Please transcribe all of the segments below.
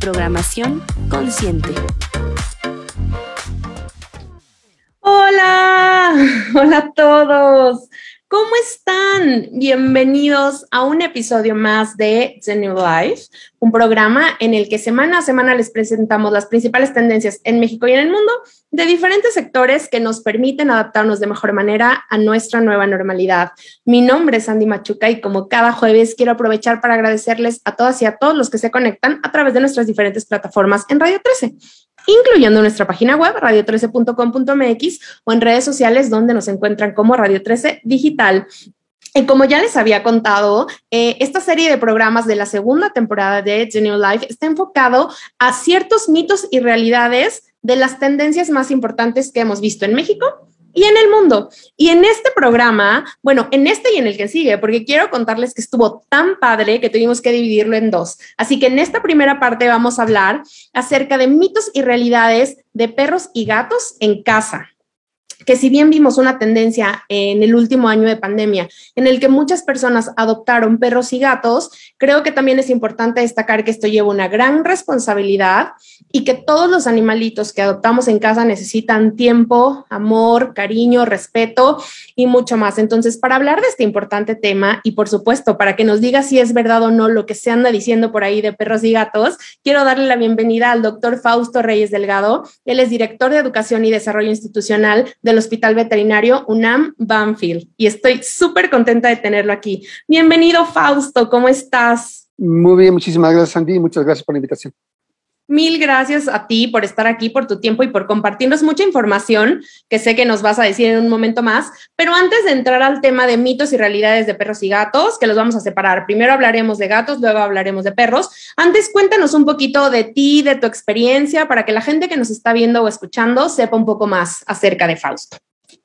programación consciente. Hola, hola a todos. ¿Cómo están? Bienvenidos a un episodio más de The New Life, un programa en el que semana a semana les presentamos las principales tendencias en México y en el mundo de diferentes sectores que nos permiten adaptarnos de mejor manera a nuestra nueva normalidad. Mi nombre es Andy Machuca y como cada jueves quiero aprovechar para agradecerles a todas y a todos los que se conectan a través de nuestras diferentes plataformas en Radio 13 incluyendo nuestra página web radio13.com.mx o en redes sociales donde nos encuentran como Radio 13 Digital. Y como ya les había contado, eh, esta serie de programas de la segunda temporada de The New Life está enfocado a ciertos mitos y realidades de las tendencias más importantes que hemos visto en México y en el mundo. Y en este programa, bueno, en este y en el que sigue, porque quiero contarles que estuvo tan padre que tuvimos que dividirlo en dos. Así que en esta primera parte vamos a hablar acerca de mitos y realidades de perros y gatos en casa que si bien vimos una tendencia en el último año de pandemia en el que muchas personas adoptaron perros y gatos, creo que también es importante destacar que esto lleva una gran responsabilidad y que todos los animalitos que adoptamos en casa necesitan tiempo, amor, cariño, respeto y mucho más. Entonces, para hablar de este importante tema y por supuesto para que nos diga si es verdad o no lo que se anda diciendo por ahí de perros y gatos, quiero darle la bienvenida al doctor Fausto Reyes Delgado. Él es director de Educación y Desarrollo Institucional del Hospital Veterinario UNAM Banfield y estoy súper contenta de tenerlo aquí. Bienvenido, Fausto, ¿cómo estás? Muy bien, muchísimas gracias, Sandy, muchas gracias por la invitación. Mil gracias a ti por estar aquí, por tu tiempo y por compartirnos mucha información que sé que nos vas a decir en un momento más. Pero antes de entrar al tema de mitos y realidades de perros y gatos, que los vamos a separar, primero hablaremos de gatos, luego hablaremos de perros. Antes cuéntanos un poquito de ti, de tu experiencia, para que la gente que nos está viendo o escuchando sepa un poco más acerca de Fausto.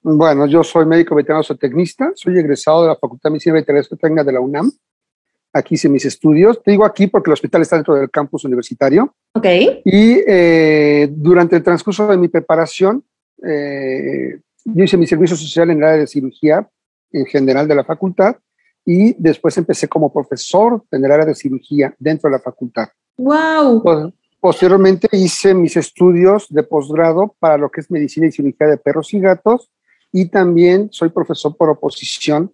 Bueno, yo soy médico veterinario zootecnista, soy egresado de la Facultad de Medicina Veterinaria de la UNAM. Aquí hice mis estudios. Te digo aquí porque el hospital está dentro del campus universitario. Ok. Y eh, durante el transcurso de mi preparación, eh, yo hice mi servicio social en el área de cirugía en general de la facultad y después empecé como profesor en el área de cirugía dentro de la facultad. ¡Wow! Posteriormente hice mis estudios de posgrado para lo que es medicina y cirugía de perros y gatos y también soy profesor por oposición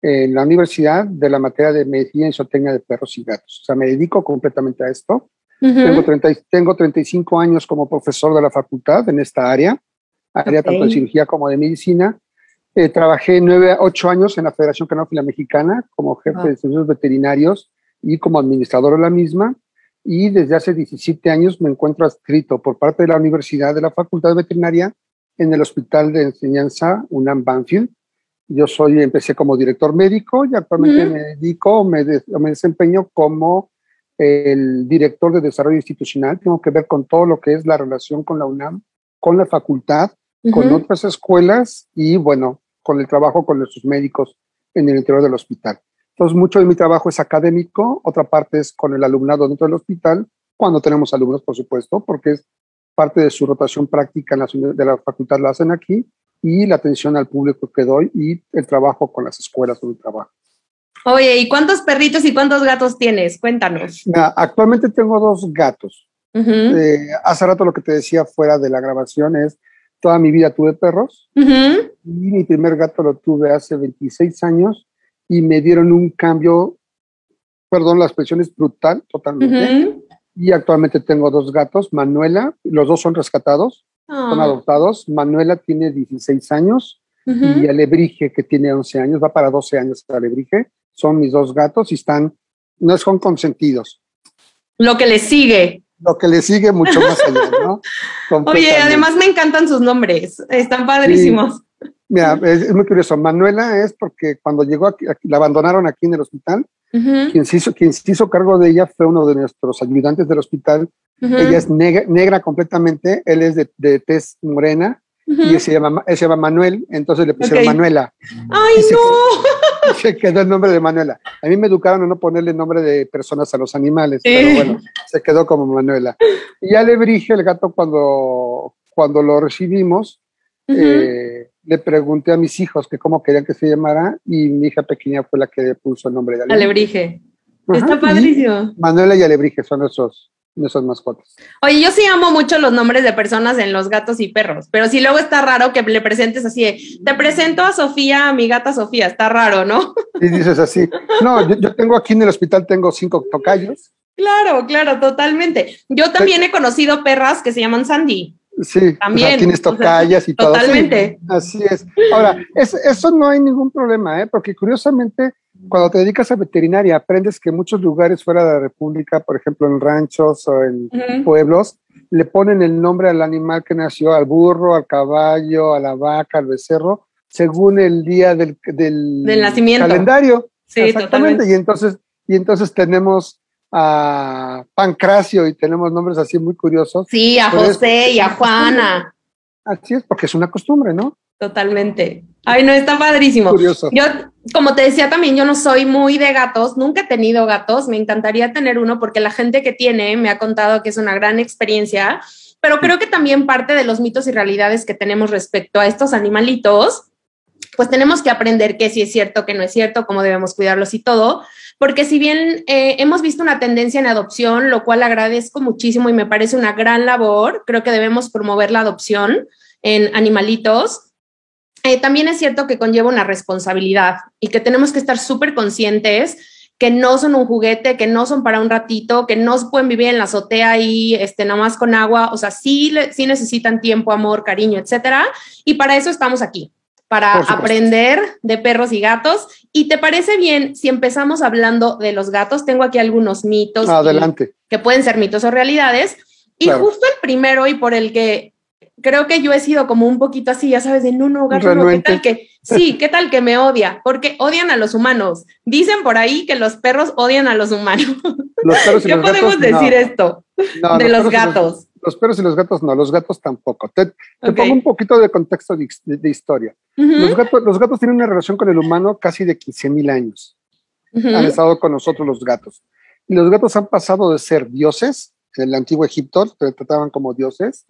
en la universidad de la materia de medicina y zootecnia de perros y gatos. O sea, me dedico completamente a esto. tengo, 30, tengo 35 años como profesor de la facultad en esta área, área tanto de cirugía como de medicina. Eh, trabajé 9, 8 años en la Federación Canófila Mexicana como jefe de servicios veterinarios y como administrador de la misma. Y desde hace 17 años me encuentro adscrito por parte de la Universidad de la Facultad de Veterinaria en el Hospital de Enseñanza UNAM Banfield. Yo soy, empecé como director médico y actualmente me dedico, me, me desempeño como el director de desarrollo institucional. Tengo que ver con todo lo que es la relación con la UNAM, con la facultad, con otras escuelas y, bueno, con el trabajo con nuestros médicos en el interior del hospital. Entonces, mucho de mi trabajo es académico, otra parte es con el alumnado dentro del hospital, cuando tenemos alumnos, por supuesto, porque es parte de su rotación práctica en la, de la facultad la hacen aquí y la atención al público que doy y el trabajo con las escuelas donde trabajo. Oye, ¿y cuántos perritos y cuántos gatos tienes? Cuéntanos. actualmente tengo dos gatos. Eh, hace rato lo que te decía fuera de la grabación es, toda mi vida tuve perros y mi primer gato lo tuve hace 26 años y me dieron un cambio, perdón, la expresión es brutal totalmente. Y actualmente tengo dos gatos, Manuela, los dos son rescatados, son ah. adoptados. Manuela tiene 16 años y Alebrije, que tiene 11 años, va para 12 años Alebrije. Son mis dos gatos y están, no son consentidos. Lo que les sigue. lo que le sigue mucho más allá, ¿no? Oye, además me encantan sus nombres, están padrísimos. Mira, es, muy curioso. Manuela es porque cuando llegó aquí, la abandonaron aquí en el hospital. quien, se hizo, quien se hizo cargo de ella fue uno de nuestros ayudantes del hospital. Ella es negra, completamente, él es de, de tez morena y se llama, se llama Manuel, entonces le pusieron Manuela. ¡Ay, no! Se, quedó el nombre de Manuela. A mí me educaron a no ponerle nombre de personas a los animales, pero bueno, se quedó como Manuela. Y Alebrije, el gato, cuando, cuando lo recibimos, eh, le pregunté a mis hijos que cómo querían que se llamara y mi hija pequeña fue la que puso el nombre de Alebrije. Está padrísimo. Manuela y Alebrije son esos esas mascotas. Oye, yo sí amo mucho los nombres de personas en los gatos y perros, pero si luego está raro que le presentes así, te presento a Sofía, a mi gata Sofía, está raro, ¿no? Y dices así. No, yo, tengo aquí en el hospital, tengo cinco tocayos. Claro, claro, totalmente. Yo también he conocido perras que se llaman Sandy. Sí, también. tienes tocayas y todo. Totalmente. así es. Ahora, eso no hay ningún problema, ¿eh? porque curiosamente cuando te dedicas a veterinaria, aprendes que en muchos lugares fuera de la República, por ejemplo en ranchos o en pueblos, le ponen el nombre al animal que nació, al burro, al caballo, a la vaca, al becerro, según el día del, del, nacimiento. calendario. Sí, Exactamente. Y entonces, y entonces tenemos a Pancracio y tenemos nombres así muy curiosos. Sí, a José y a Juana. Así es, porque es una costumbre, ¿no? Totalmente. Ay, no, está padrísimo. Curioso. Yo, como te decía también, yo no soy muy de gatos, nunca he tenido gatos, me encantaría tener uno porque la gente que tiene me ha contado que es una gran experiencia, pero creo que también parte de los mitos y realidades que tenemos respecto a estos animalitos, pues tenemos que aprender qué sí es cierto, qué no es cierto, cómo debemos cuidarlos y todo, porque si bien eh, hemos visto una tendencia en adopción, lo cual agradezco muchísimo y me parece una gran labor, creo que debemos promover la adopción en animalitos eh, también es cierto que conlleva una responsabilidad y que tenemos que estar súper conscientes que no son un juguete, que no son para un ratito, que no pueden vivir en la azotea y este, nada más con agua, o sea, sí, sí necesitan tiempo, amor, cariño, etcétera. Y para eso estamos aquí, para aprender de perros y gatos. ¿Y te parece bien si empezamos hablando de los gatos? Tengo aquí algunos mitos. Adelante. que pueden ser mitos o realidades. Y justo el primero y por el que creo que yo he sido como un poquito así, ya sabes, de no, no, gato, no, ¿qué tal que? Sí, ¿qué tal que me odia? Porque odian a los humanos. Dicen por ahí que los perros odian a los humanos. Los perros y ¿Qué podemos decir esto de los, gatos? Los, perros y los gatos no, los gatos tampoco. Te, pongo un poquito de contexto de, historia. los, gatos, los gatos tienen una relación con el humano casi de 15 mil años. Han estado con nosotros los gatos. Y los gatos han pasado de ser dioses en el antiguo Egipto, se trataban como dioses,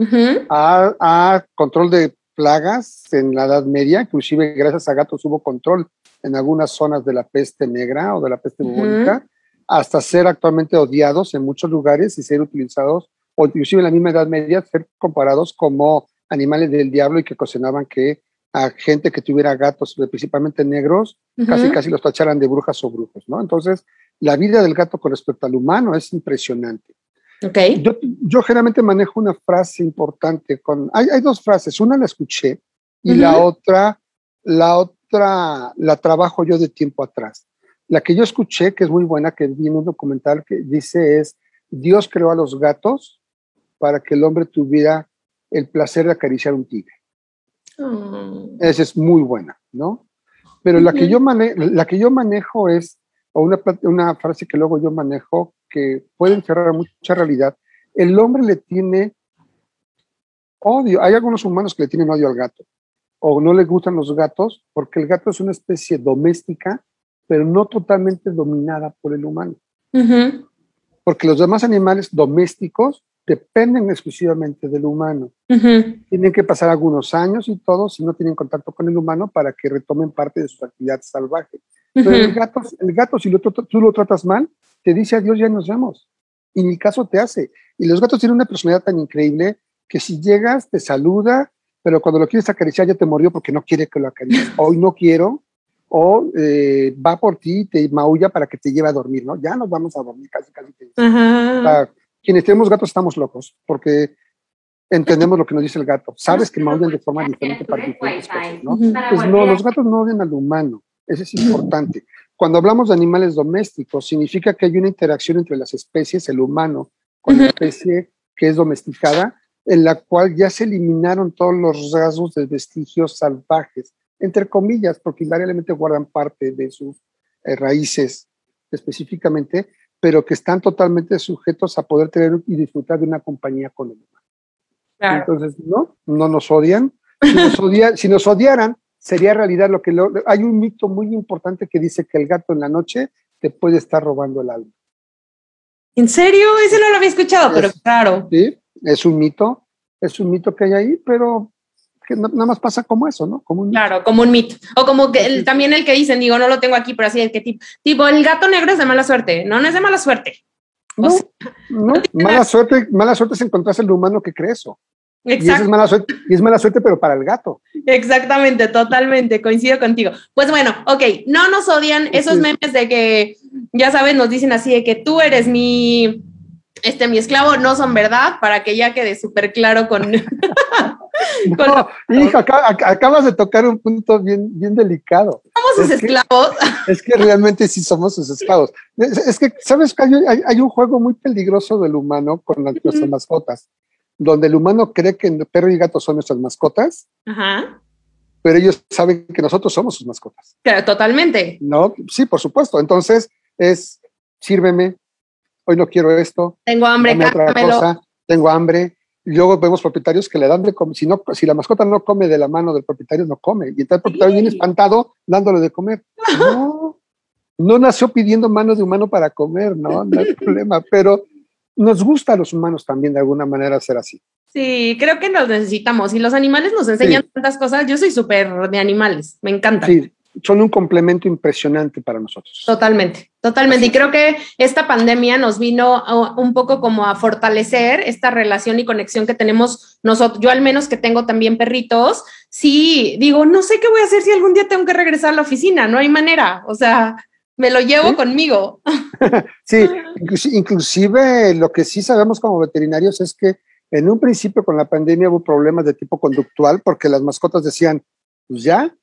a, control de plagas en la Edad Media, inclusive gracias a gatos hubo control en algunas zonas de la peste negra o de la peste bubónica, hasta ser actualmente odiados en muchos lugares y ser utilizados, o inclusive en la misma Edad Media, ser comparados como animales del diablo y que cocinaban que a gente que tuviera gatos, principalmente negros, casi casi los tacharan de brujas o brujos, ¿no? Entonces, la vida del gato con respecto al humano es impresionante. Okay. Yo, yo, generalmente manejo una frase importante. Con, hay, hay dos frases, una la escuché y la otra, la otra la trabajo yo de tiempo atrás. La que yo escuché, que es muy buena, que vi en un documental que dice es, Dios creó a los gatos para que el hombre tuviera el placer de acariciar un tigre. Oh. Esa es muy buena, ¿no? Pero la, que yo la que yo manejo es, o una, una frase que luego yo manejo, que pueden cerrar mucha realidad, el hombre le tiene odio. Hay algunos humanos que le tienen odio al gato o no le gustan los gatos porque el gato es una especie doméstica, pero no totalmente dominada por el humano. Porque los demás animales domésticos dependen exclusivamente del humano. Tienen que pasar algunos años y todo si no tienen contacto con el humano para que retomen parte de su actividad salvaje. Pero el gato, el gato si lo, tú lo tratas mal, te dice adiós, ya nos vemos. Y mi caso te hace. Y los gatos tienen una personalidad tan increíble que si llegas, te saluda, pero cuando lo quieres acariciar ya te murió porque no quiere que lo acaricies. Hoy no quiero, o eh, va por ti y te maulla para que te lleve a dormir, ¿no? Ya nos vamos a dormir, casi, casi. quienes tenemos gatos estamos locos, porque entendemos lo que nos dice el gato. Sabes que maullan de forma diferente para diferentes cosas, ¿no? Pues no, los gatos no odian al humano. Eso es importante. Cuando hablamos de animales domésticos, significa que hay una interacción entre las especies, el humano con la especie que es domesticada, en la cual ya se eliminaron todos los rasgos de vestigios salvajes, entre comillas, porque invariablemente guardan parte de sus eh, raíces específicamente, pero que están totalmente sujetos a poder tener y disfrutar de una compañía con el humano. Entonces, no, no nos odian. Si nos, si nos odiaran, sería realidad lo que hay un mito muy importante que dice que el gato en la noche te puede estar robando el alma. ¿En serio? Ese no lo había escuchado, pero claro. Sí, es un mito, es un mito que hay ahí, pero que nada más pasa como eso, ¿no? Como un claro, como un mito. O como que también el que dicen, digo, no lo tengo aquí, pero así el que tipo, tipo, el gato negro es de mala suerte. No, no es de mala suerte. No, no, mala suerte, mala suerte es encontrarse el humano que cree eso. Y, es mala suerte, y es mala suerte, pero para el gato. Exactamente, totalmente, coincido contigo. Pues bueno, ok, no nos odian esos memes de que, ya sabes, nos dicen así de que tú eres mi, este, mi esclavo, no son verdad, para que ya quede súper claro con... no, hija, acabas de tocar un punto bien, bien delicado. ¿Somos sus esclavos? es que realmente sí somos sus esclavos. Es, que, ¿sabes? Hay, hay, un juego muy peligroso del humano con las, nuestras mascotas donde el humano cree que el perro y gato son nuestras mascotas, pero ellos saben que nosotros somos sus mascotas. Claro, totalmente. No, sí, por supuesto. Entonces es, sírveme, hoy no quiero esto. Tengo hambre, otra cosa, tengo hambre. Y luego vemos propietarios que le dan de comer. Si, no, si la mascota no come de la mano del propietario, no come. Y entonces el propietario viene espantado dándole de comer. No, no nació pidiendo mano de humano para comer, no, no hay problema. Pero nos gusta a los humanos también de alguna manera ser así. Sí, creo que nos necesitamos. Y los animales nos enseñan tantas cosas. Yo soy súper de animales, me encanta. Sí, son un complemento impresionante para nosotros. Totalmente, totalmente. Y creo que esta pandemia nos vino un poco como a fortalecer esta relación y conexión que tenemos nosotros. Yo al menos que tengo también perritos, sí, digo, no sé qué voy a hacer si algún día tengo que regresar a la oficina, no hay manera. O sea, me lo llevo conmigo. sí, inclusive lo que sí sabemos como veterinarios es que en un principio con la pandemia hubo problemas de tipo conductual porque las mascotas decían, pues ya,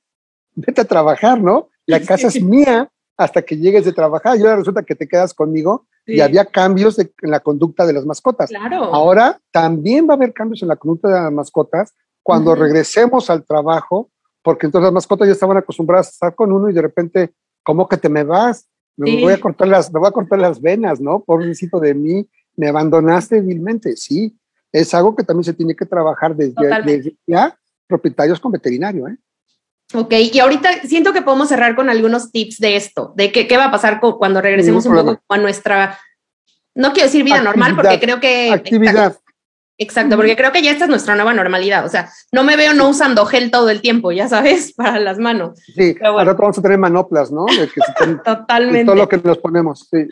vete a trabajar, ¿no? La casa es mía hasta que llegues de trabajar y ahora resulta que te quedas conmigo y había cambios en la conducta de las mascotas. Claro. Ahora también va a haber cambios en la conducta de las mascotas cuando regresemos al trabajo, porque entonces las mascotas ya estaban acostumbradas a estar con uno y de repente ¿cómo que te me vas? Me voy a cortar las, me voy a cortar las venas, ¿no? Pobrecito de mí, me abandonaste vilmente. Sí, es algo que también se tiene que trabajar desde, ya propietarios con veterinario, ¿eh? Ok, y ahorita siento que podemos cerrar con algunos tips de esto, de qué, qué va a pasar cuando regresemos un poco a nuestra, no quiero decir vida normal, porque creo que... Actividad. Exacto, porque creo que ya esta es nuestra nueva normalidad. O sea, no me veo no usando gel todo el tiempo, ya sabes, para las manos. Sí, Pero bueno. ahora vamos a tener manoplas, ¿no? Totalmente. Todo lo que nos ponemos, sí.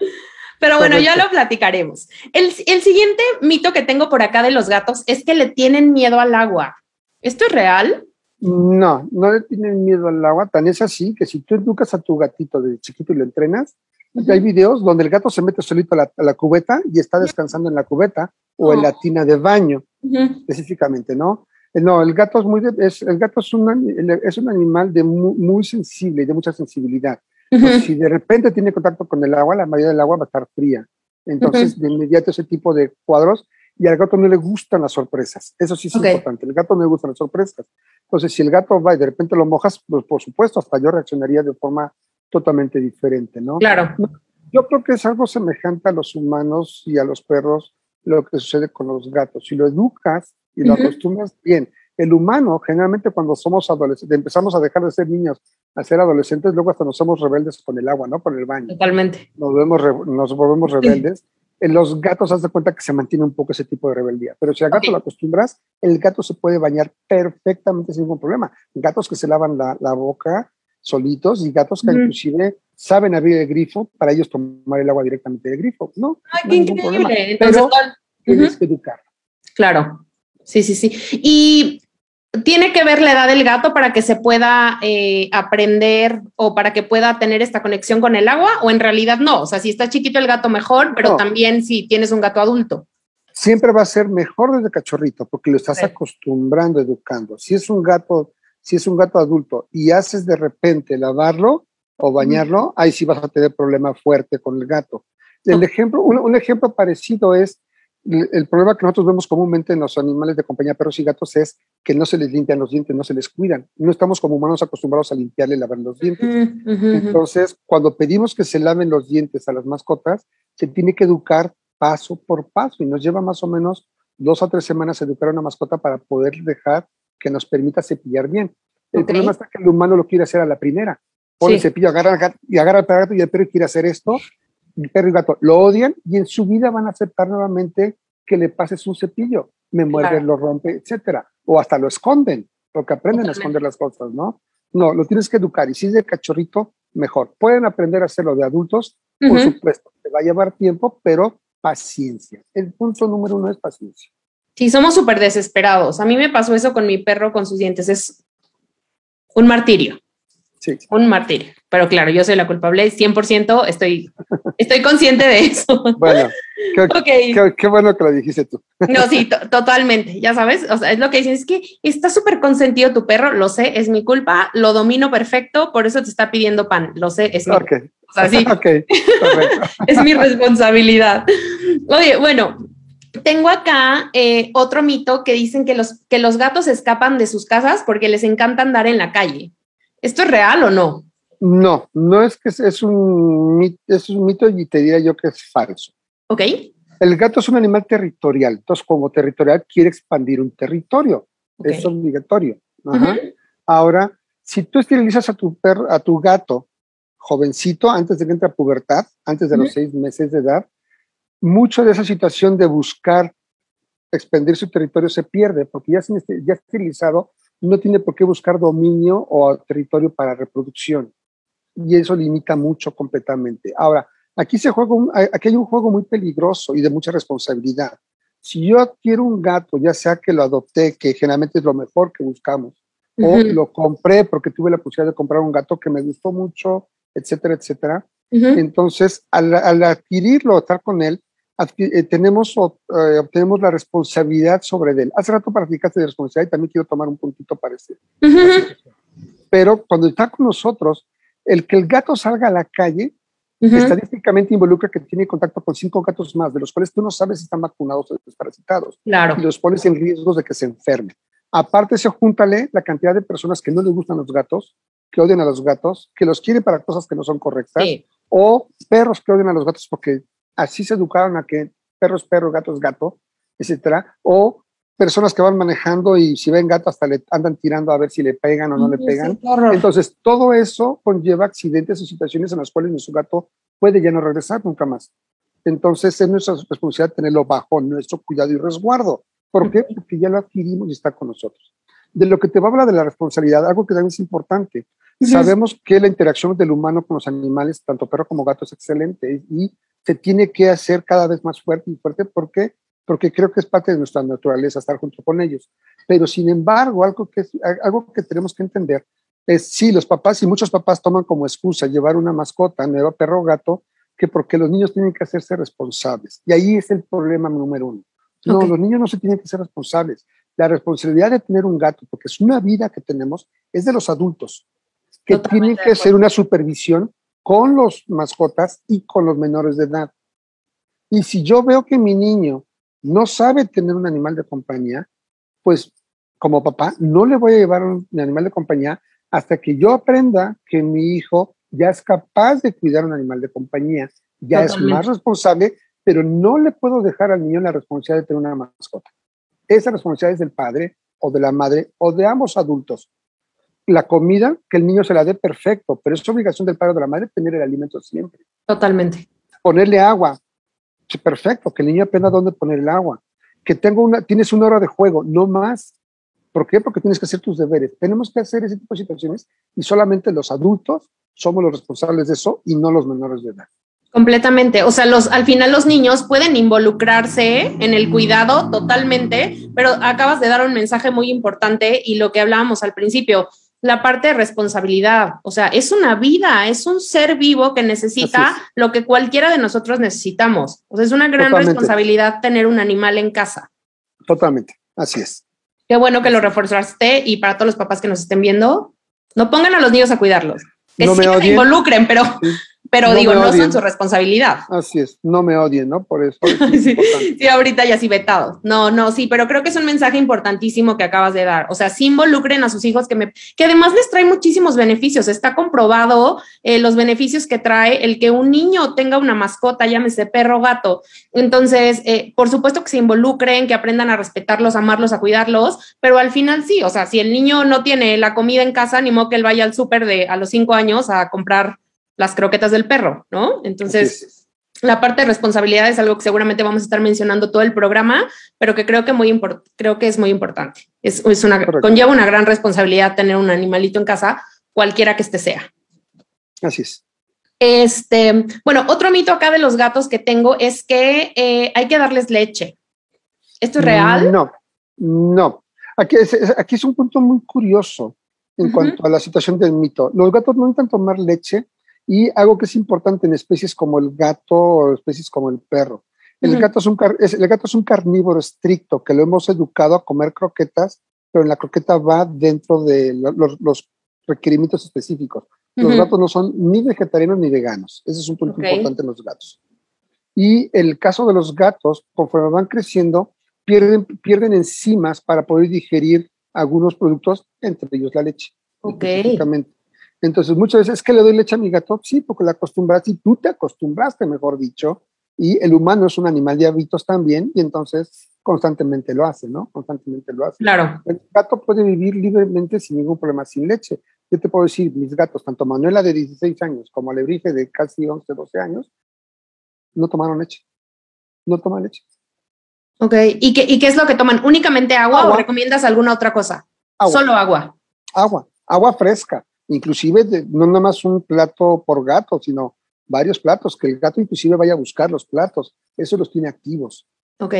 Pero bueno, ya lo platicaremos. El, el, siguiente mito que tengo por acá de los gatos es que le tienen miedo al agua. ¿Esto es real? No, no le tienen miedo al agua. Tan es así que si tú educas a tu gatito de chiquito y lo entrenas, hay videos donde el gato se mete solito a la, cubeta y está descansando en la cubeta o en la oh. tina de baño, específicamente, ¿no? Eh, no, el gato es muy, el gato es un, es un animal de muy, sensible y de mucha sensibilidad. si de repente tiene contacto con el agua, la mayoría del agua va a estar fría. Entonces, de inmediato ese tipo de cuadros, y al gato no le gustan las sorpresas. Eso sí es importante. El gato no le gustan las sorpresas. Entonces, si el gato va y de repente lo mojas, pues por supuesto, hasta yo reaccionaría de forma totalmente diferente, ¿no? Claro. Yo creo que es algo semejante a los humanos y a los perros lo que sucede con los gatos. Si lo educas y lo acostumbras bien, el humano generalmente cuando somos adolescentes, empezamos a dejar de ser niños a ser adolescentes, luego hasta nos somos rebeldes con el agua, ¿no? Con el baño. Totalmente. Nos, vemos, nos volvemos rebeldes. En los gatos, haz de cuenta que se mantiene un poco ese tipo de rebeldía. Pero si al gato lo acostumbras, el gato se puede bañar perfectamente sin ningún problema. Gatos que se lavan la, la boca solitos y gatos que inclusive saben abrir el grifo para ellos tomar el agua directamente del grifo. No, Ay, qué increíble. Entonces, tienes que educar. Claro, sí, sí, sí. Y tiene que ver la edad del gato para que se pueda eh, aprender o para que pueda tener esta conexión con el agua o en realidad no. O sea, si está chiquito el gato mejor, pero también si tienes un gato adulto. Siempre va a ser mejor desde cachorrito porque lo estás acostumbrando, educando. Si es un gato si es un gato adulto y haces de repente lavarlo o bañarlo, ahí sí vas a tener problema fuerte con el gato. El ejemplo, un, ejemplo parecido es el problema que nosotros vemos comúnmente en los animales de compañía, perros y gatos, es que no se les limpian los dientes, no se les cuidan. No estamos como humanos acostumbrados a limpiarle y lavar los dientes. Entonces, cuando pedimos que se laven los dientes a las mascotas, se tiene que educar paso por paso y nos lleva más o menos dos o tres semanas educar a una mascota para poder dejar que nos permita cepillar bien. El problema está que el humano lo quiere hacer a la primera. Pone el cepillo, agarra, y agarra al perro y el perro quiere hacer esto el perro y el gato lo odian y en su vida van a aceptar nuevamente que le pases un cepillo, me muerde, lo rompe, etcétera. O hasta lo esconden, porque aprenden a esconder las cosas, ¿no? No, lo tienes que educar y si es de cachorrito, mejor. Pueden aprender a hacerlo de adultos, por supuesto, te va a llevar tiempo, pero paciencia. El punto número uno es paciencia. Sí, somos súper desesperados. A mí me pasó eso con mi perro con sus dientes. Es un martirio. Un martirio. Pero claro, yo soy la culpable, 100%, estoy, estoy consciente de eso. Bueno, qué, bueno que lo dijiste tú. No, sí, totalmente, ya sabes, o sea, es lo que dicen, es que está súper consentido tu perro, lo sé, es mi culpa, lo domino perfecto, por eso te está pidiendo pan, lo sé, es mi okay. O sea, sí, es mi responsabilidad. Oye, bueno, tengo acá eh, otro mito que dicen que los, que los gatos escapan de sus casas porque les encanta andar en la calle. ¿Esto es real o no? No, no es que es un, mito, es un mito y te diría yo que es falso. Ok. El gato es un animal territorial, entonces como territorial quiere expandir un territorio, es obligatorio. Ahora, si tú esterilizas a tu perro, a tu gato jovencito antes de que entre a pubertad, antes de los seis meses de edad, mucho de esa situación de buscar expandir su territorio se pierde porque ya, ya esterilizado no tiene por qué buscar dominio o territorio para reproducción. Y eso limita mucho completamente. Ahora, aquí, se juega aquí hay un juego muy peligroso y de mucha responsabilidad. Si yo adquiero un gato, ya sea que lo adopté, que generalmente es lo mejor que buscamos, o lo compré porque tuve la posibilidad de comprar un gato que me gustó mucho, etcétera, etcétera, entonces al, al, adquirirlo, estar con él, eh, tenemos, eh, obtenemos la responsabilidad sobre él. Hace rato practicaste de responsabilidad y también quiero tomar un puntito para este. Pero cuando está con nosotros, el que el gato salga a la calle, estadísticamente involucra que tiene contacto con cinco gatos más, de los cuales tú no sabes si están vacunados o desparasitados. Claro. Y los pones en riesgo de que se enfermen. Aparte, se júntale la cantidad de personas que no les gustan los gatos, que odian a los gatos, que los quieren para cosas que no son correctas, o perros que odian a los gatos porque así se educaron a que perro es perro, gato es gato, etcétera, o personas que van manejando y si ven gato hasta le andan tirando a ver si le pegan o no le pegan. Entonces, todo eso conlleva accidentes o situaciones en las cuales nuestro gato puede ya no regresar nunca más. Entonces, es nuestra responsabilidad tenerlo bajo nuestro cuidado y resguardo. ¿Por qué? Porque ya lo adquirimos y está con nosotros. De lo que te va a hablar de la responsabilidad, algo que también es importante. Sabemos que la interacción del humano con los animales, tanto perro como gato, es excelente y se tiene que hacer cada vez más fuerte y fuerte. ¿Por qué? Porque creo que es parte de nuestra naturaleza estar junto con ellos. Pero sin embargo, algo que, algo que tenemos que entender es, sí, los papás y muchos papás toman como excusa llevar una mascota, nueva perro o gato, que porque los niños tienen que hacerse responsables. Y ahí es el problema número uno. No, los niños no se tienen que ser responsables. La responsabilidad de tener un gato, porque es una vida que tenemos, es de los adultos, que tienen que hacer una supervisión con los mascotas y con los menores de edad. Y si yo veo que mi niño no sabe tener un animal de compañía, pues como papá no le voy a llevar un animal de compañía hasta que yo aprenda que mi hijo ya es capaz de cuidar un animal de compañía, ya es más responsable, pero no le puedo dejar al niño la responsabilidad de tener una mascota. Esa responsabilidad es del padre o de la madre o de ambos adultos la comida, que el niño se la dé perfecto, pero es obligación del padre o de la madre tener el alimento siempre. Totalmente. Ponerle agua, perfecto, que el niño aprenda dónde poner el agua. Que tenga una, tienes una hora de juego, no más. ¿Por qué? Porque tienes que hacer tus deberes. Tenemos que hacer ese tipo de situaciones y solamente los adultos somos los responsables de eso y no los menores de edad. Completamente. O sea, los, al final los niños pueden involucrarse en el cuidado totalmente, pero acabas de dar un mensaje muy importante y lo que hablábamos al principio, la parte de responsabilidad. O sea, es una vida, es un ser vivo que necesita lo que cualquiera de nosotros necesitamos. O sea, es una gran responsabilidad tener un animal en casa. Totalmente, así es. Qué bueno que lo reforzaste y para todos los papás que nos estén viendo, no pongan a los niños a cuidarlos. Que no me involucren, pero pero digo, no son su responsabilidad. Así es, no me odien, ¿no? Por eso. sí, sí, ahorita ya sí vetado. No, no, sí, pero creo que es un mensaje importantísimo que acabas de dar. O sea, sí involucren a sus hijos que me, que además les trae muchísimos beneficios. Está comprobado eh, los beneficios que trae el que un niño tenga una mascota, llámese perro, gato. Entonces, eh, por supuesto que se involucren, que aprendan a respetarlos, amarlos, a cuidarlos, pero al final sí, o sea, si el niño no tiene la comida en casa, ni modo que él vaya al súper de a los cinco años a comprar las croquetas del perro, ¿no? Entonces, la parte de responsabilidad es algo que seguramente vamos a estar mencionando todo el programa, pero que creo que, muy creo que es muy importante. Es, es una, conlleva una gran responsabilidad tener un animalito en casa, cualquiera que este sea. Así es. Este, bueno, otro mito acá de los gatos que tengo es que eh, hay que darles leche. ¿Esto es real? No, no. Aquí es, aquí es un punto muy curioso en cuanto a la situación del mito. Los gatos no necesitan tomar leche y algo que es importante en especies como el gato o especies como el perro. El, gato es un el gato es un carnívoro estricto que lo hemos educado a comer croquetas, pero en la croqueta va dentro de los, requerimientos específicos. Los gatos no son ni vegetarianos ni veganos. Ese es un punto importante en los gatos. Y el caso de los gatos, conforme van creciendo, pierden, pierden enzimas para poder digerir algunos productos, entre ellos la leche. Ok. Entonces, muchas veces es que le doy leche a mi gato, sí, porque la acostumbraste y tú te acostumbraste, mejor dicho, y el humano es un animal de hábitos también, y entonces constantemente lo hace, ¿no? Constantemente lo hace. Claro. El gato puede vivir libremente sin ningún problema, sin leche. Yo te puedo decir, mis gatos, tanto Manuela de 16 años como Alebrije de casi 11, 12 años, no tomaron leche. No toman leche. Ok, ¿Y qué, ¿y qué es lo que toman? ¿Únicamente agua, o recomiendas alguna otra cosa? Solo agua. Agua, agua fresca inclusive no nada más un plato por gato, sino varios platos, que el gato inclusive vaya a buscar los platos, eso los tiene activos. Ok.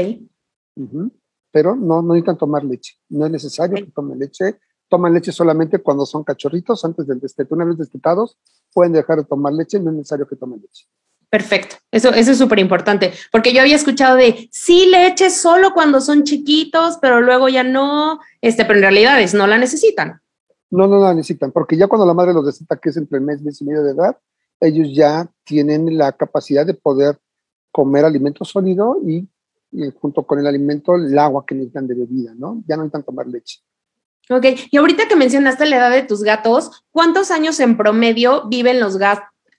Pero no, no necesitan tomar leche, no es necesario que tomen leche, toman leche solamente cuando son cachorritos, antes del destete. Una vez destetados, pueden dejar de tomar leche, no es necesario que tomen leche. Perfecto, eso, eso es súper importante, porque yo había escuchado de sí leche solo cuando son chiquitos, pero luego ya no, este, pero en realidad es no la necesitan. No, no la necesitan, porque ya cuando la madre los necesita, que es entre el mes, mes y medio de edad, ellos ya tienen la capacidad de poder comer alimento sólido y, junto con el alimento el agua que necesitan de bebida, ¿no? Ya no necesitan tomar leche. Ok, y ahorita que mencionaste la edad de tus gatos, ¿cuántos años en promedio viven los,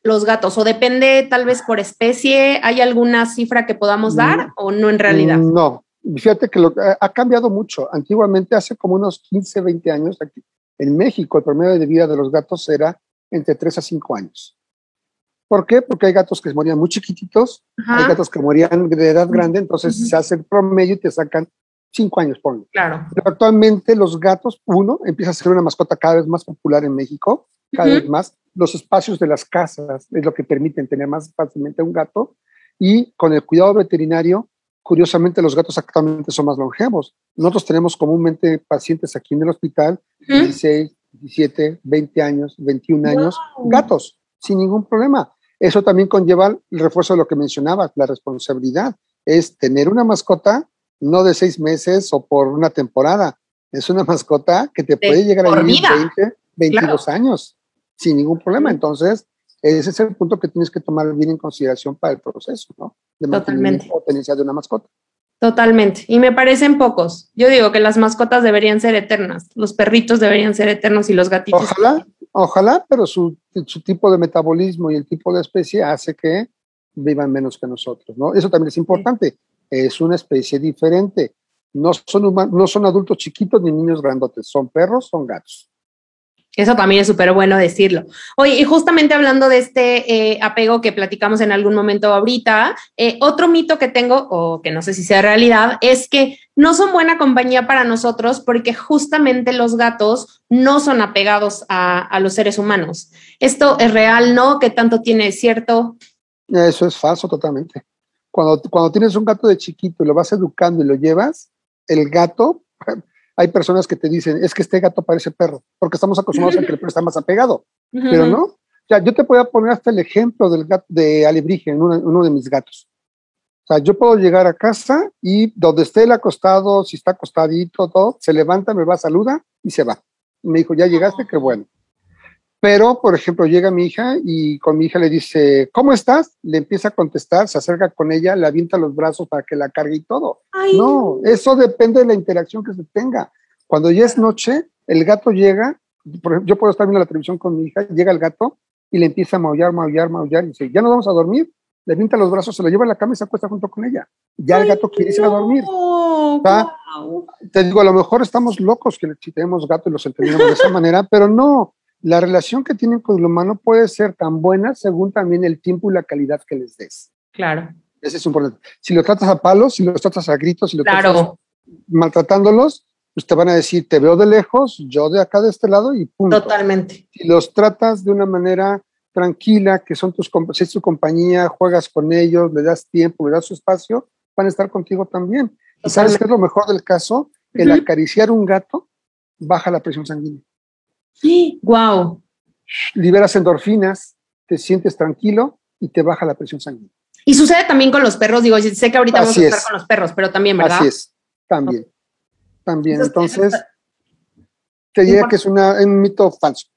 los gatos? ¿O depende tal vez por especie? ¿Hay alguna cifra que podamos dar mm, o no en realidad? No, fíjate que lo, ha cambiado mucho. Antiguamente, hace como unos 15, 20 años, aquí, en México, el promedio de vida de los gatos era entre 3 a 5 años. ¿Por qué? Porque hay gatos que morían muy chiquititos, hay gatos que morían de edad grande, entonces se hace el promedio y te sacan 5 años, ponlo. Claro. Pero actualmente los gatos, uno, empieza a ser una mascota cada vez más popular en México, cada vez más. Los espacios de las casas es lo que permiten tener más fácilmente un gato y con el cuidado veterinario Curiosamente, los gatos actualmente son más longevos. Nosotros tenemos comúnmente pacientes aquí en el hospital, 16, 17, 20 años, 21 años, gatos, sin ningún problema. Eso también conlleva el refuerzo de lo que mencionabas, la responsabilidad. Es tener una mascota no de seis meses o por una temporada. Es una mascota que te puede llegar a vivir 20, 22 años sin ningún problema. Entonces, ese es el punto que tienes que tomar bien en consideración para el proceso, ¿no? De Totalmente. potencia de una mascota. Totalmente. Y me parecen pocos. Yo digo que las mascotas deberían ser eternas, los perritos deberían ser eternos y los gatitos. Ojalá, ojalá, pero su, su tipo de metabolismo y el tipo de especie hace que vivan menos que nosotros, ¿no? Eso también es importante. Es una especie diferente. No son, no son adultos chiquitos ni niños grandotes, son perros, son gatos. Eso también es súper bueno decirlo. Oye, y justamente hablando de este eh, apego que platicamos en algún momento ahorita, eh, otro mito que tengo, o que no sé si sea realidad, es que no son buena compañía para nosotros porque justamente los gatos no son apegados a, los seres humanos. ¿Esto es real, no? ¿Qué tanto tiene cierto? Eso es falso totalmente. Cuando, cuando tienes un gato de chiquito y lo vas educando y lo llevas, el gato hay personas que te dicen, es que este gato parece perro, porque estamos acostumbrados a que el perro está más apegado, pero no. O sea, yo te voy a poner hasta el ejemplo del gato de Alebrije, uno, uno de mis gatos. O sea, yo puedo llegar a casa y donde esté él acostado, si está acostadito, todo, se levanta, me va, saluda y se va. me dijo, ya llegaste, qué bueno. Pero, por ejemplo, llega mi hija y con mi hija le dice, ¿cómo estás? Le empieza a contestar, se acerca con ella, le avienta los brazos para que la cargue y todo. no, eso depende de la interacción que se tenga. Cuando ya es noche, el gato llega, yo puedo estar viendo la televisión con mi hija, llega el gato y le empieza a maullar, maullar, maullar y dice, ya nos vamos a dormir. Le avienta los brazos, se lo lleva a la cama y se acuesta junto con ella. Ya el gato quiere irse a dormir. Te digo, a lo mejor estamos locos que si tenemos gato y los entendemos de esa manera, pero no, la relación que tienen con el humano puede ser tan buena según también el tiempo y la calidad que les des. Claro. Ese es importante. Si lo tratas a palos, si los tratas a gritos, si lo tratas maltratándolos, pues te van a decir, te veo de lejos, yo de acá de este lado y punto. Totalmente. Si los tratas de una manera tranquila, que son tus es tu compañía, juegas con ellos, le das tiempo, le das su espacio, van a estar contigo también. ¿Y sabes qué es lo mejor del caso? El acariciar un gato baja la presión sanguínea. Sí, wow. Liberas endorfinas, te sientes tranquilo y te baja la presión sanguínea. Y sucede también con los perros, digo, sé que ahorita vamos a estar con los perros, pero también, ¿verdad? Así es, también. También, entonces, te diría que es un mito falso.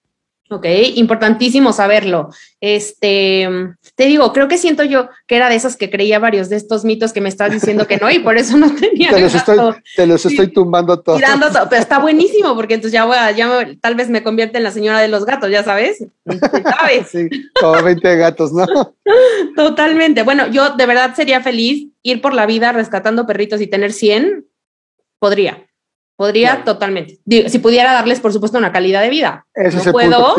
Ok, importantísimo saberlo. Este, te digo, creo que siento yo que era de esas que creía varios de estos mitos que me estás diciendo que no y por eso no tenía. te, los estoy, te los estoy tumbando todos. Tirando todo, pero está buenísimo porque entonces ya voy a, ya tal vez me convierte en la señora de los gatos, ya sabes. ¿Sabes? sí, como 20 gatos, ¿no? Totalmente. Bueno, yo de verdad sería feliz ir por la vida rescatando perritos y tener 100, podría. Podría totalmente. Si pudiera darles, por supuesto, una calidad de vida. Ese es puedo.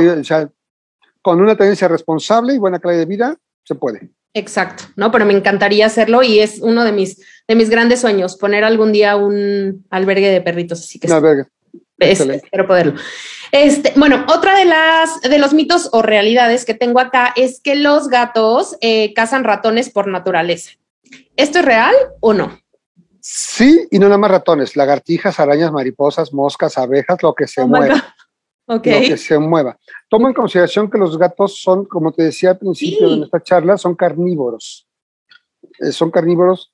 con una tendencia responsable y buena calidad de vida, se puede. Exacto, ¿no? Pero me encantaría hacerlo y es uno de mis, de mis grandes sueños, poner algún día un albergue de perritos. Así que un albergue. espero poderlo. Este, bueno, otra de las de los mitos o realidades que tengo acá es que los gatos eh, cazan ratones por naturaleza. ¿Esto es real o no? Sí, y no nada más ratones, lagartijas, arañas, mariposas, moscas, abejas, lo que se oh mueva. Lo que se mueva. Toma en consideración que los gatos son, como te decía al principio de nuestra charla, son carnívoros. Eh, son carnívoros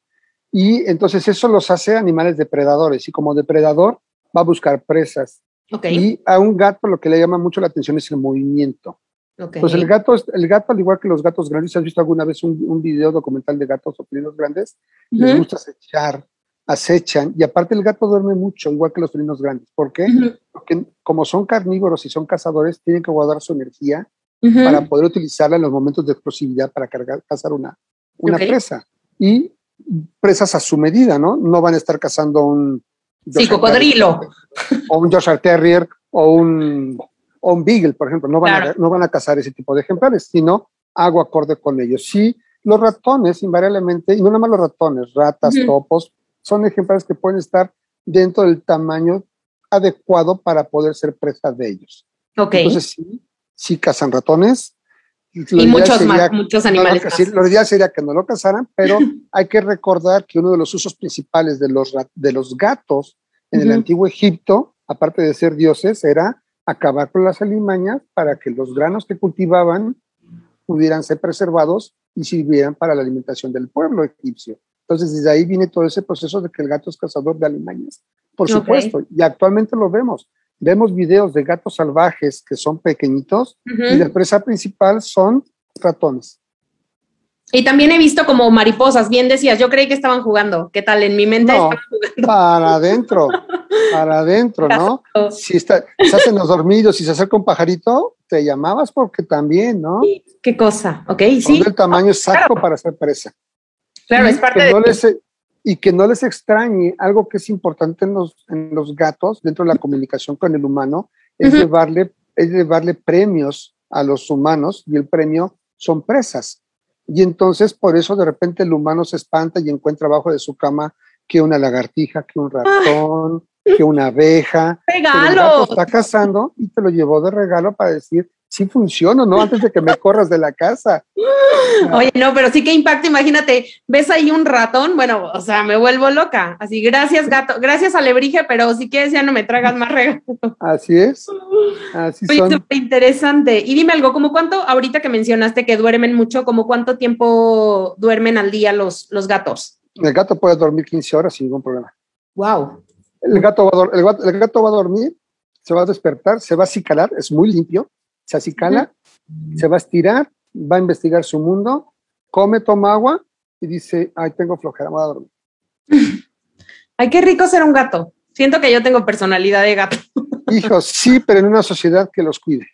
y entonces eso los hace animales depredadores y como depredador va a buscar presas. Y a un gato lo que le llama mucho la atención es el movimiento. Entonces el gato, el gato, al igual que los gatos grandes, ¿has visto alguna vez un, un video documental de gatos o grandes? Les gusta acechar, acechan y aparte el gato duerme mucho, igual que los felinos grandes. ¿Por qué? Porque como son carnívoros y son cazadores, tienen que guardar su energía para poder utilizarla en los momentos de explosividad para cargar, cazar una, una presa. Y presas a su medida, ¿no? No van a estar cazando un... Sí, cocodrilo. O un Yorkshire Terrier o un, o un Beagle, por ejemplo. No van, a, no van a cazar ese tipo de ejemplares, sino hago acorde con ellos. Sí, los ratones, invariablemente, y no nada más los ratones, ratas, topos, son ejemplares que pueden estar dentro del tamaño adecuado para poder ser presa de ellos. Ok. Entonces, sí, sí cazan ratones. Y muchos más, muchos animales. No, lo ideal sería que no lo cazaran, pero hay que recordar que uno de los usos principales de los, de los gatos en el antiguo Egipto, aparte de ser dioses, era acabar con las alimañas para que los granos que cultivaban pudieran ser preservados y sirvieran para la alimentación del pueblo egipcio. Entonces, desde ahí viene todo ese proceso de que el gato es cazador de alimañas, por supuesto, y actualmente lo vemos. Vemos videos de gatos salvajes que son pequeñitos y la presa principal son ratones. Y también he visto como mariposas, bien decías, yo creí que estaban jugando. ¿Qué tal? En mi mente no, Para adentro, para adentro, ¿no? Si, está, estás en los dormidos y se acerca un pajarito, te llamabas porque también, ¿no? ¿Qué cosa? Ok, sí. el tamaño exacto para ser presa. Claro, es parte de... y que no les extrañe algo que es importante en los, en los gatos, dentro de la comunicación con el humano, es, llevarle, es llevarle premios a los humanos y el premio son presas. Y entonces por eso de repente el humano se espanta y encuentra abajo de su cama que una lagartija, que un ratón, que una abeja. ¡Regalo! está cazando y te lo llevó de regalo para decir, sí funciona, ¿no? Antes de que me corras de la casa. Oye, no, pero sí que impacto, imagínate, ves ahí un ratón, bueno, o sea, me vuelvo loca. Así, gracias, gato, gracias, alebrije, pero si quieres ya no me tragas más regalos. Así es. Así Oye, súper interesante. Y dime algo, ¿como cuánto, ahorita que mencionaste que duermen mucho, como cuánto tiempo duermen al día los, los gatos? El gato puede dormir 15 horas sin ningún problema. Wow. El gato, va a, el gato va a dormir, se va a despertar, se va a acicalar, es muy limpio, se acicala, se va a estirar, va a investigar su mundo, come, toma agua y dice, ay, tengo flojera, voy a dormir. Ay, qué rico ser un gato. Siento que yo tengo personalidad de gato. Hijo, sí, pero en una sociedad que los cuide.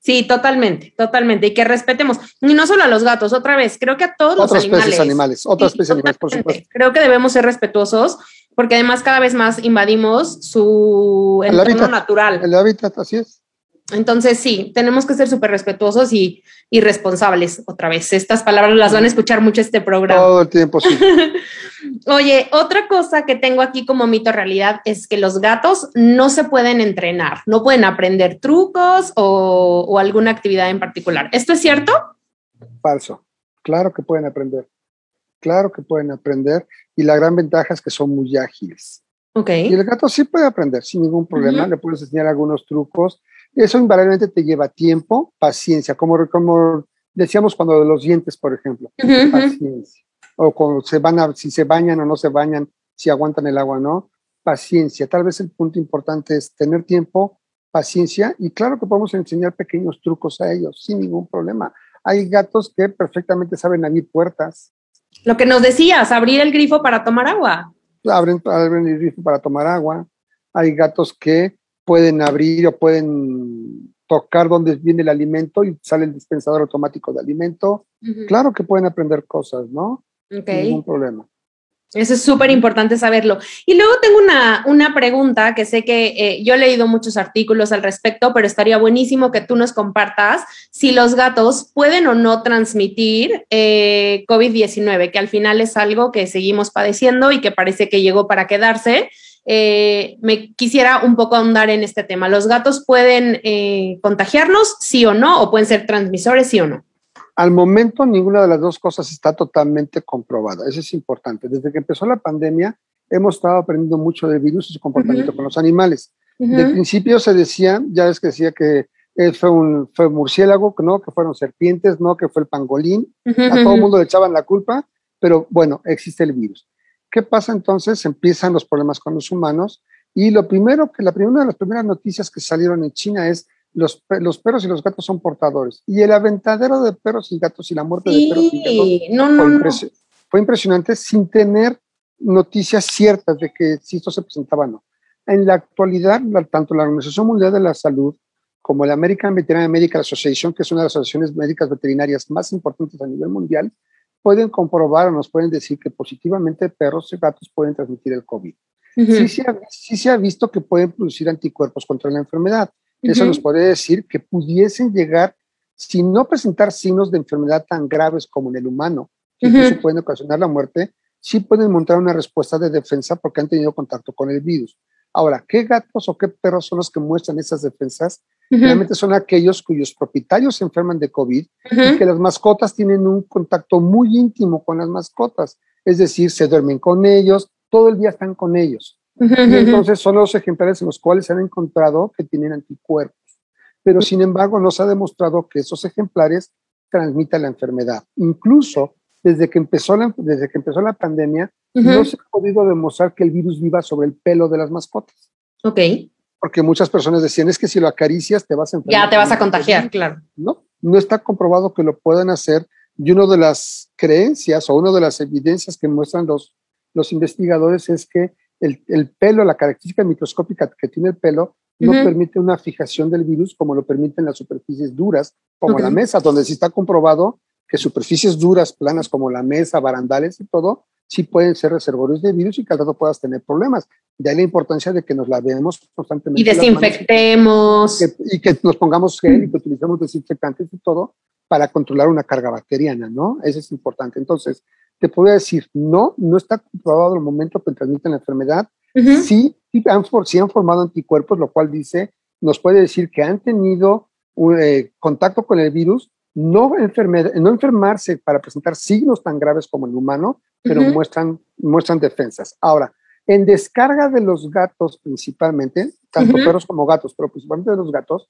Sí, totalmente, totalmente. Y que respetemos. Y no solo a los gatos, otra vez, creo que a todos los animales. Otras especies animales, otras especies animales, por supuesto. Creo que debemos ser respetuosos porque además cada vez más invadimos su entorno natural. El hábitat, así es. Entonces, sí, tenemos que ser súper respetuosos y, y, responsables otra vez. Estas palabras las van a escuchar mucho este programa. Todo el tiempo, sí. Oye, otra cosa que tengo aquí como mito realidad es que los gatos no se pueden entrenar, no pueden aprender trucos o, o alguna actividad en particular. ¿Esto es cierto? Falso. Claro que pueden aprender. Claro que pueden aprender. Y la gran ventaja es que son muy ágiles. Okay. Y el gato sí puede aprender sin ningún problema. Le puedes enseñar algunos trucos eso invariablemente te lleva tiempo, paciencia, como, como decíamos cuando de los dientes, por ejemplo, paciencia. O cuando se van a, si se bañan o no se bañan, si aguantan el agua o no, paciencia. Tal vez el punto importante es tener tiempo, paciencia, y claro que podemos enseñar pequeños trucos a ellos sin ningún problema. Hay gatos que perfectamente saben abrir puertas. Lo que nos decías, abrir el grifo para tomar agua. Abren, abren el grifo para tomar agua. Hay gatos que pueden abrir o pueden tocar donde viene el alimento y sale el dispensador automático de alimento. Claro que pueden aprender cosas, ¿no? Okay. Ningún problema. Eso es súper importante saberlo. Y luego tengo una, una pregunta que sé que eh, yo he leído muchos artículos al respecto, pero estaría buenísimo que tú nos compartas si los gatos pueden o no transmitir eh, COVID-19, que al final es algo que seguimos padeciendo y que parece que llegó para quedarse. Eh, me quisiera un poco ahondar en este tema. ¿Los gatos pueden eh, contagiarnos, sí o no, o pueden ser transmisores, sí o no? Al momento, ninguna de las dos cosas está totalmente comprobada. Eso es importante. Desde que empezó la pandemia, hemos estado aprendiendo mucho del virus y su comportamiento con los animales. De principio se decía, ya es que decía que fue un fue murciélago, no, que fueron serpientes, no, que fue el pangolín. A todo el mundo le echaban la culpa, pero bueno, existe el virus. ¿Qué pasa entonces? Empiezan los problemas con los humanos y lo primero que la primera de las primeras noticias que salieron en China es los, los perros y los gatos son portadores. Y el aventadero de perros y gatos y la muerte de perros y gatos fue, impresionante sin tener noticias ciertas de que si esto se presentaba o no. En la actualidad, tanto la Organización Mundial de la Salud como la American Veterinary Medical Association, que es una de las asociaciones médicas veterinarias más importantes a nivel mundial, pueden comprobar o nos pueden decir que positivamente perros y gatos pueden transmitir el COVID. sí, se ha, visto que pueden producir anticuerpos contra la enfermedad. Eso nos puede decir que pudiesen llegar, sin no presentar signos de enfermedad tan graves como en el humano, que incluso pueden ocasionar la muerte, sí pueden montar una respuesta de defensa porque han tenido contacto con el virus. Ahora, ¿qué gatos o qué perros son los que muestran esas defensas? Realmente son aquellos cuyos propietarios se enferman de COVID y que las mascotas tienen un contacto muy íntimo con las mascotas. Es decir, se duermen con ellos, todo el día están con ellos. y entonces son los ejemplares en los cuales se han encontrado que tienen anticuerpos. Pero sin embargo, no se ha demostrado que esos ejemplares transmitan la enfermedad. Incluso desde que empezó la, desde que empezó la pandemia, no se ha podido demostrar que el virus viva sobre el pelo de las mascotas. Ok. Porque muchas personas decían, es que si lo acaricias te vas a enfermar. Ya te vas a contagiar, claro. No, no está comprobado que lo puedan hacer. Y una de las creencias o una de las evidencias que muestran los, los investigadores es que el, el pelo, la característica microscópica que tiene el pelo, no permite una fijación del virus como lo permiten las superficies duras, como la mesa, donde sí está comprobado que superficies duras, planas como la mesa, barandales y todo, sí pueden ser reservorios de virus y que al rato puedas tener problemas. De ahí la importancia de que nos lavemos constantemente. Y desinfectemos. y que nos pongamos gel y que utilicemos desinfectantes y todo para controlar una carga bacteriana, ¿no? Eso es importante. Entonces, te puedo decir, no, no está comprobado el momento que transmiten la enfermedad. sí, sí, han, han formado anticuerpos, lo cual dice, nos puede decir que han tenido eh, contacto con el virus, no, no enfermarse para presentar signos tan graves como el humano, pero muestran, muestran defensas. Ahora, en descarga de los gatos principalmente, tanto perros como gatos, pero principalmente de los gatos,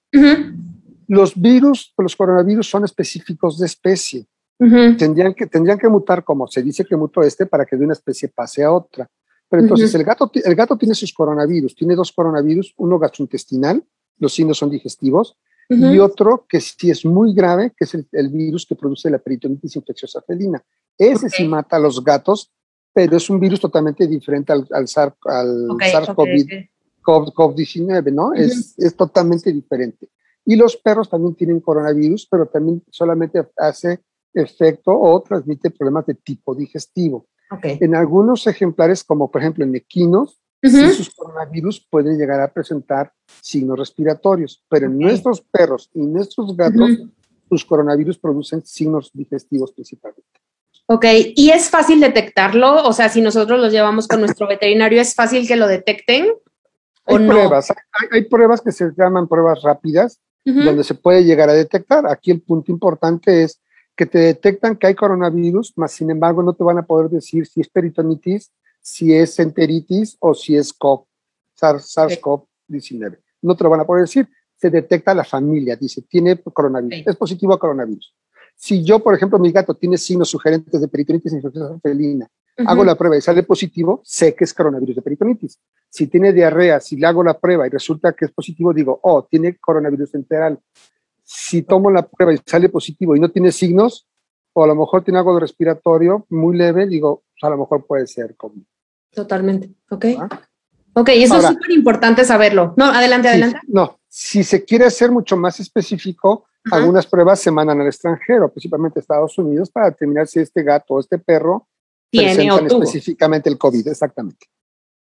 los virus, los coronavirus son específicos de especie. tendrían, que, tendrían que mutar como se dice que mutó este para que de una especie pase a otra. Pero entonces el, gato, el gato tiene sus coronavirus, tiene dos coronavirus, uno gastrointestinal, los signos son digestivos, y otro que sí es muy grave, que es el, virus que produce la peritonitis infecciosa felina. Ese sí mata a los gatos, pero es un virus totalmente diferente al, al, SARS-CoV-19, ¿no? es, es totalmente diferente. Y los perros también tienen coronavirus, pero también solamente hace efecto o transmite problemas de tipo digestivo. En algunos ejemplares, como por ejemplo en equinos, sus coronavirus pueden llegar a presentar signos respiratorios, pero en nuestros perros y nuestros gatos, sus coronavirus producen signos digestivos principalmente. Ok, ¿y es fácil detectarlo? O sea, si nosotros los llevamos con nuestro veterinario, ¿es fácil que lo detecten? ¿o hay pruebas, hay, hay, pruebas que se llaman pruebas rápidas, donde se puede llegar a detectar. Aquí el punto importante es que te detectan que hay coronavirus, mas sin embargo no te van a poder decir si es peritonitis, si es enteritis o si es COV, SARS-CoV-19. No te lo van a poder decir. Se detecta la familia, dice, tiene coronavirus, es positivo a coronavirus. Si yo, por ejemplo, mi gato tiene signos sugerentes de peritonitis infecciosa felina, hago la prueba y sale positivo, sé que es coronavirus de peritonitis. Si tiene diarrea, si le hago la prueba y resulta que es positivo, digo, oh, tiene coronavirus enteral. Si tomo la prueba y sale positivo y no tiene signos, o a lo mejor tiene algo de respiratorio muy leve, digo, pues, a lo mejor puede ser COVID. Totalmente, ok. ¿Ah? Ok, y eso es súper importante saberlo. No, adelante, adelante. No, si se quiere hacer mucho más específico, algunas pruebas se mandan al extranjero, principalmente a Estados Unidos, para determinar si este gato o este perro tiene o específicamente el COVID, exactamente.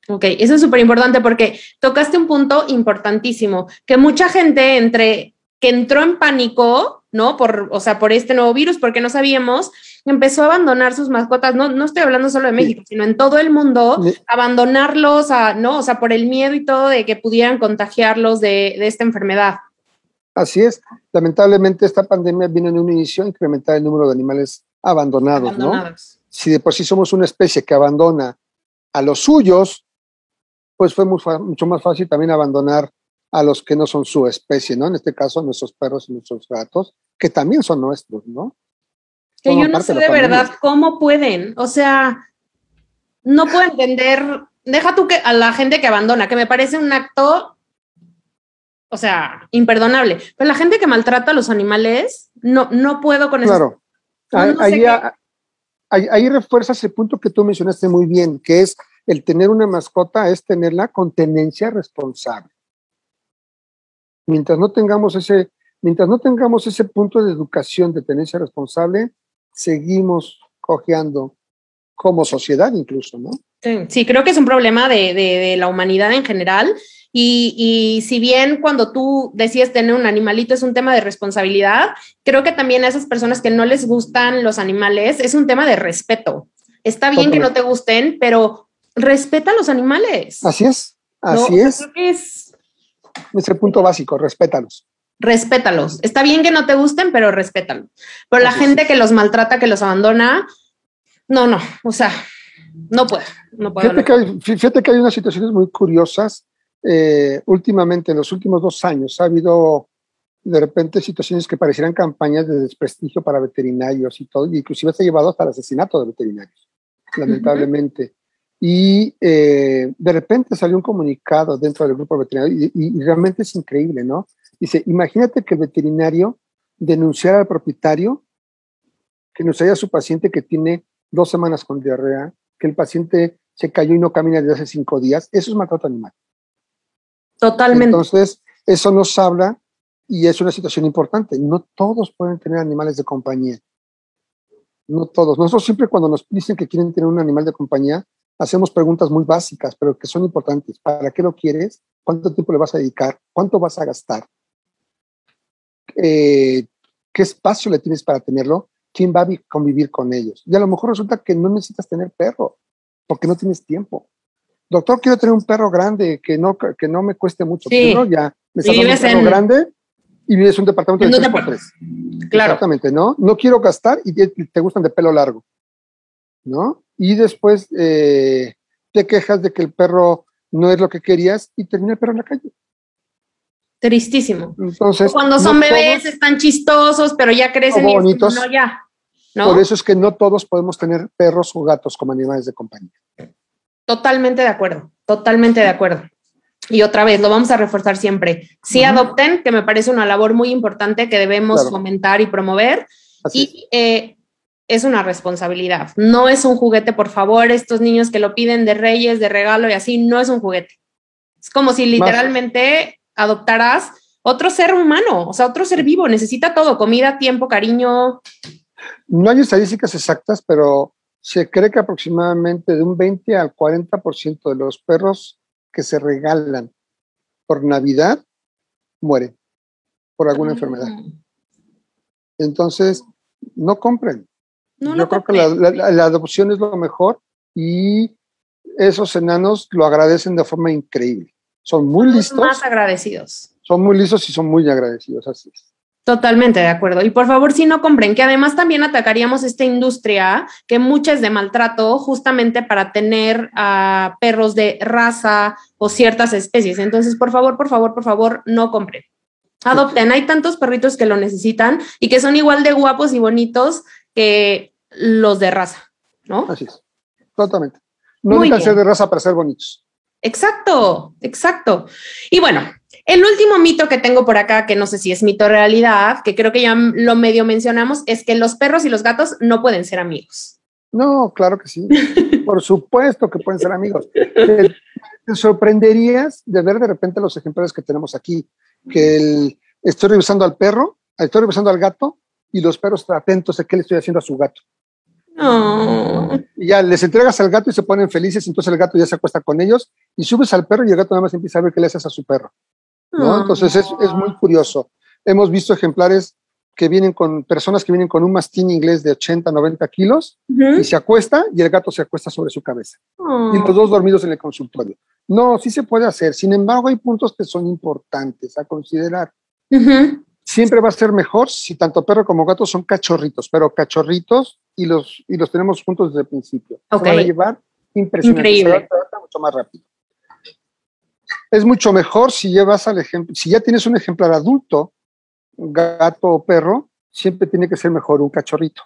Ok, eso es súper importante porque tocaste un punto importantísimo, que mucha gente entre que entró en pánico, ¿no? Por, o sea, por este nuevo virus, porque no sabíamos, empezó a abandonar sus mascotas, no, no estoy hablando solo de México, sino en todo el mundo, abandonarlos, a, ¿no? O sea, por el miedo y todo de que pudieran contagiarlos de, de esta enfermedad. Así es. Lamentablemente esta pandemia vino en un inicio a incrementar el número de animales abandonados, abandonados. ¿no? Si de por sí somos una especie que abandona a los suyos, pues fue mucho más fácil también abandonar a los que no son su especie, ¿no? En este caso, nuestros perros y nuestros gatos, que también son nuestros, ¿no? Que yo no sé de, verdad cómo pueden, o sea, no puedo entender, deja tú que a la gente que abandona, que me parece un acto, o sea, imperdonable, pero la gente que maltrata a los animales, no, no puedo con eso. Claro, ahí, ahí refuerza ese punto que tú mencionaste muy bien, que es el tener una mascota, es tenerla con tenencia responsable. Mientras no tengamos ese, mientras no tengamos ese punto de educación de tenencia responsable, seguimos cojeando como sociedad incluso, ¿no? Sí, creo que es un problema de, de, la humanidad en general. Y, y, si bien cuando tú decías tener un animalito es un tema de responsabilidad, creo que también a esas personas que no les gustan los animales es un tema de respeto. Está bien que no te gusten, pero respeta a los animales. Así es, así es. Creo que es ese punto básico, respétalos. Respétalos. Está bien que no te gusten, pero respétalos. Pero la gente que los maltrata, que los abandona, no, no, o sea, no puede. No fíjate, que hay, fíjate, que hay, unas situaciones muy curiosas. Eh, últimamente, en los últimos dos años, ha habido de repente situaciones que parecieran campañas de desprestigio para veterinarios y todo, inclusive se ha llevado hasta el asesinato de veterinarios, lamentablemente. Y eh, de repente salió un comunicado dentro del grupo veterinario y, realmente es increíble, ¿no? Dice, imagínate que el veterinario denunciara al propietario que nos haya su paciente que tiene dos semanas con diarrea, que el paciente se cayó y no camina desde hace cinco días. Eso es maltrato animal. Totalmente. Entonces, eso nos habla y es una situación importante. No todos pueden tener animales de compañía. No todos. Nosotros siempre cuando nos dicen que quieren tener un animal de compañía, hacemos preguntas muy básicas, pero que son importantes. ¿Para qué lo quieres? ¿Cuánto tiempo le vas a dedicar? ¿Cuánto vas a gastar? Eh, ¿Qué espacio le tienes para tenerlo? ¿Quién va a convivir con ellos? Y a lo mejor resulta que no necesitas tener perro, porque no tienes tiempo. Doctor, quiero tener un perro grande que no, que no me cueste mucho. Sí. ya me estás un perro grande y vives en un departamento de 3 por 3 Claro. Exactamente, ¿no? No quiero gastar y te gustan de pelo largo, ¿no? y después eh, te quejas de que el perro no es lo que querías y termina el perro en la calle. Tristísimo. Entonces, cuando son bebés están chistosos, pero ya crecen y bonitos, no ya. Por eso es que no todos podemos tener perros o gatos como animales de compañía. Totalmente de acuerdo, totalmente de acuerdo. y otra vez, lo vamos a reforzar siempre. Sí adopten, que me parece una labor muy importante que debemos fomentar y promover. y eh, es una responsabilidad. No es un juguete, por favor, estos niños que lo piden de reyes, de regalo y así, no es un juguete. Es como si literalmente adoptaras otro ser humano, o sea, otro ser vivo, necesita todo, comida, tiempo, cariño. No hay estadísticas exactas, pero se cree que aproximadamente de un 20 al 40% de los perros que se regalan por Navidad mueren por alguna enfermedad. Mm. Entonces, no compren. Yo creo que la, adopción es lo mejor y esos enanos lo agradecen de forma increíble. Son muy listos. Más agradecidos. Son muy listos y son muy agradecidos, así es. Totalmente de acuerdo. Y por favor, si no compren, que además también atacaríamos esta industria que mucha es de maltrato justamente para tener a perros de raza o ciertas especies. Entonces, por favor, por favor, por favor, no compren. Adopten. Hay tantos perritos que lo necesitan y que son igual de guapos y bonitos que los de raza, ¿no? Así es. Totalmente. No que ser de raza para ser bonitos. Exacto, exacto. Y bueno, el último mito que tengo por acá, que no sé si es mito o realidad, que creo que ya lo medio mencionamos, es que los perros y los gatos no pueden ser amigos. No, claro que sí. Por supuesto que pueden ser amigos. Te, sorprenderías de ver de repente los ejemplares que tenemos aquí, que estoy revisando al perro, estoy revisando al gato y los perros atentos a qué le estoy haciendo a su gato. Y ya les entregas al gato y se ponen felices, entonces el gato ya se acuesta con ellos y subes al perro y el gato nada más empieza a ver qué le haces a su perro. Entonces es, muy curioso. Hemos visto ejemplares que vienen con personas que vienen con un mastín inglés de 80, 90 kilos y se acuesta y el gato se acuesta sobre su cabeza. Y los dos dormidos en el consultorio. No, sí se puede hacer. Sin embargo, hay puntos que son importantes a considerar. Siempre va a ser mejor si tanto perro como gato son cachorritos, pero cachorritos y los, y los tenemos juntos desde el principio. Se van a llevar impresionante. Increíble. mucho más rápido es mucho mejor si llevas al ejemplo, si ya tienes un ejemplar adulto, gato o perro, siempre tiene que ser mejor un cachorrito.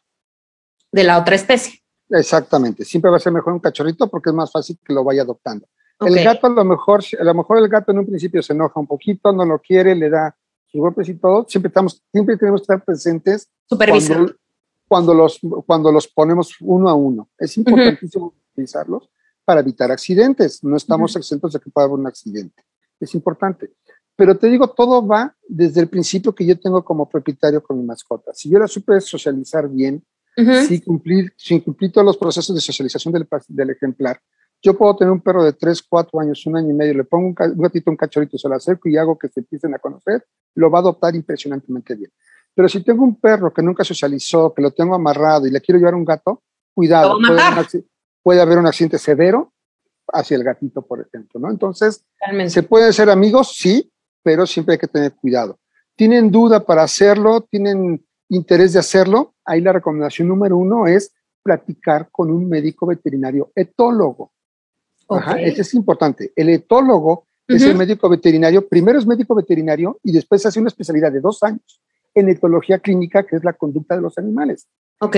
De la otra especie. Exactamente, siempre va a ser mejor un cachorrito porque es más fácil que lo vaya adoptando. El gato a lo mejor, a lo mejor el gato en un principio se enoja un poquito, no lo quiere, le da sus golpes y todo. Siempre estamos, siempre tenemos que estar presentes cuando, cuando, los cuando los ponemos uno a uno. Es importantísimo utilizarlos para evitar accidentes. No estamos exentos de que pueda haber un accidente. Es importante. Pero te digo, todo va desde el principio que yo tengo como propietario con mi mascota. Si yo la supe socializar bien, sin, cumplir, sin cumplir todos los procesos de socialización del, del, ejemplar, yo puedo tener un perro de 3, 4 años, un año y medio, le pongo un, gatito, un cachorrito, se lo acerco y hago que se empiecen a conocer, lo va a adoptar impresionantemente bien. Pero si tengo un perro que nunca socializó, que lo tengo amarrado y le quiero llevar un gato, cuidado puede haber un accidente severo hacia el gatito, por ejemplo, ¿no? Entonces, ¿se pueden ser amigos? Sí, pero siempre hay que tener cuidado. ¿Tienen duda para hacerlo? ¿Tienen interés de hacerlo? Ahí la recomendación número uno es platicar con un médico veterinario etólogo. Ajá, eso es importante. El etólogo es el médico veterinario, primero es médico veterinario y después hace una especialidad de dos años en etología clínica, que es la conducta de los animales. Ok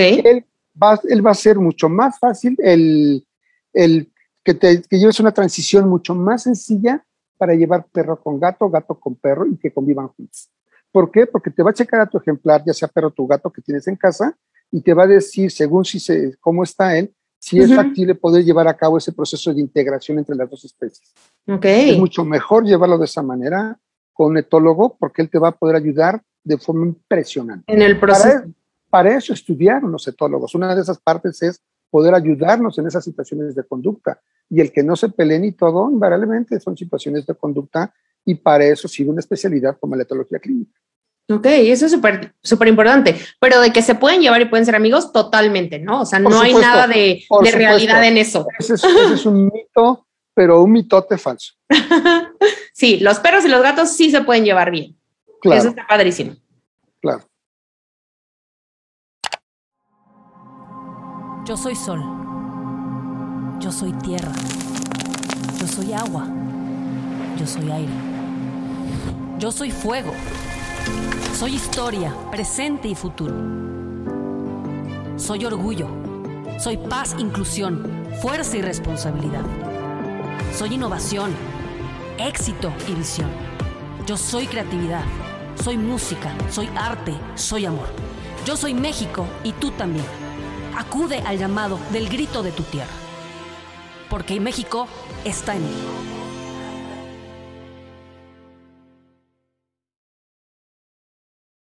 va, él va a ser mucho más fácil el, el que, te, que lleves una transición mucho más sencilla para llevar perro con gato, gato con perro y que convivan juntos. ¿Por qué? Porque te va a checar a tu ejemplar, ya sea perro o tu gato que tienes en casa, y te va a decir, según si se, cómo está él, si es factible poder llevar a cabo ese proceso de integración entre las dos especies. Okay. Es mucho mejor llevarlo de esa manera con un etólogo porque él te va a poder ayudar de forma impresionante. En el proceso. Para eso estudiaron los etólogos. Una de esas partes es poder ayudarnos en esas situaciones de conducta. Y el que no se peleen y todo, invariablemente son situaciones de conducta y para eso sigue una especialidad como la etología clínica. Ok, eso es súper súper importante, pero de que se pueden llevar y pueden ser amigos, totalmente, ¿no? O sea, no hay nada de, realidad en eso. Ese es, un mito, pero un mitote falso. sí, los perros y los gatos sí se pueden llevar bien. Claro. Eso está padrísimo. Claro. Yo soy sol. Yo soy tierra. Yo soy agua. Yo soy aire. Yo soy fuego. Soy historia, presente y futuro. Soy orgullo. Soy paz, inclusión, fuerza y responsabilidad. Soy innovación. éxito y visión. Yo soy creatividad, soy música, soy arte, soy amor. Yo soy México y tú también. Acude al llamado del grito de tu tierra. Porque México está en mí.